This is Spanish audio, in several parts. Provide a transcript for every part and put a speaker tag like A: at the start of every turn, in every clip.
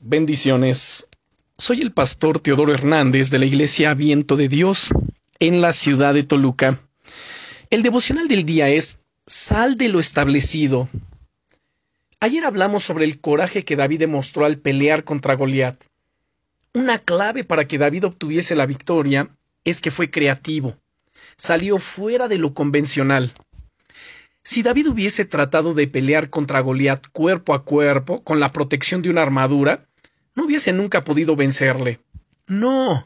A: Bendiciones. Soy el pastor Teodoro Hernández de la Iglesia Viento de Dios en la ciudad de Toluca. El devocional del día es Sal de lo establecido. Ayer hablamos sobre el coraje que David demostró al pelear contra Goliat. Una clave para que David obtuviese la victoria es que fue creativo. Salió fuera de lo convencional. Si David hubiese tratado de pelear contra Goliat cuerpo a cuerpo, con la protección de una armadura, no hubiese nunca podido vencerle. No.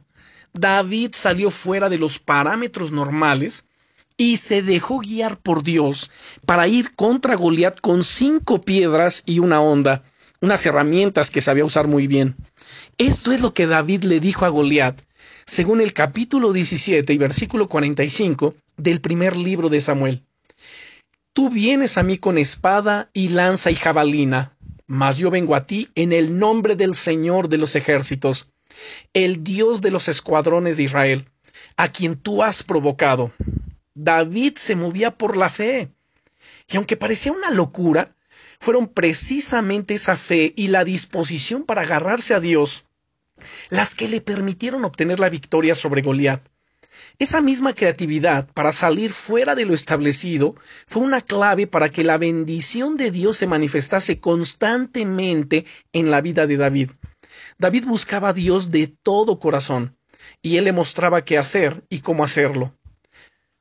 A: David salió fuera de los parámetros normales y se dejó guiar por Dios para ir contra Goliat con cinco piedras y una onda, unas herramientas que sabía usar muy bien. Esto es lo que David le dijo a Goliat, según el capítulo 17 y versículo 45 del primer libro de Samuel. Tú vienes a mí con espada y lanza y jabalina, mas yo vengo a ti en el nombre del Señor de los ejércitos, el Dios de los escuadrones de Israel, a quien tú has provocado. David se movía por la fe. Y aunque parecía una locura, fueron precisamente esa fe y la disposición para agarrarse a Dios las que le permitieron obtener la victoria sobre Goliat. Esa misma creatividad para salir fuera de lo establecido fue una clave para que la bendición de Dios se manifestase constantemente en la vida de David. David buscaba a Dios de todo corazón, y él le mostraba qué hacer y cómo hacerlo.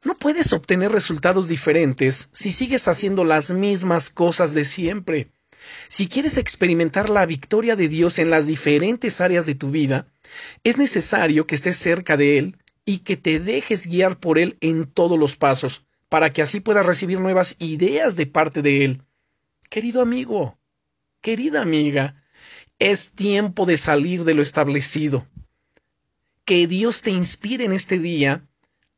A: No puedes obtener resultados diferentes si sigues haciendo las mismas cosas de siempre. Si quieres experimentar la victoria de Dios en las diferentes áreas de tu vida, es necesario que estés cerca de Él y que te dejes guiar por Él en todos los pasos, para que así puedas recibir nuevas ideas de parte de Él. Querido amigo, querida amiga, es tiempo de salir de lo establecido. Que Dios te inspire en este día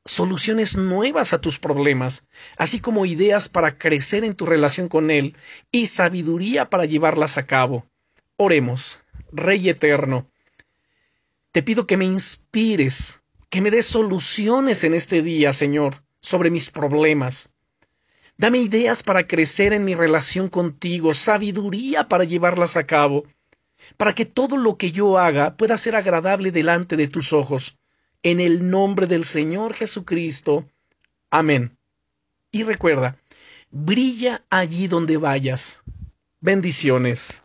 A: soluciones nuevas a tus problemas, así como ideas para crecer en tu relación con Él y sabiduría para llevarlas a cabo. Oremos, Rey Eterno, te pido que me inspires que me des soluciones en este día, Señor, sobre mis problemas. Dame ideas para crecer en mi relación contigo, sabiduría para llevarlas a cabo, para que todo lo que yo haga pueda ser agradable delante de tus ojos. En el nombre del Señor Jesucristo. Amén. Y recuerda, brilla allí donde vayas. Bendiciones.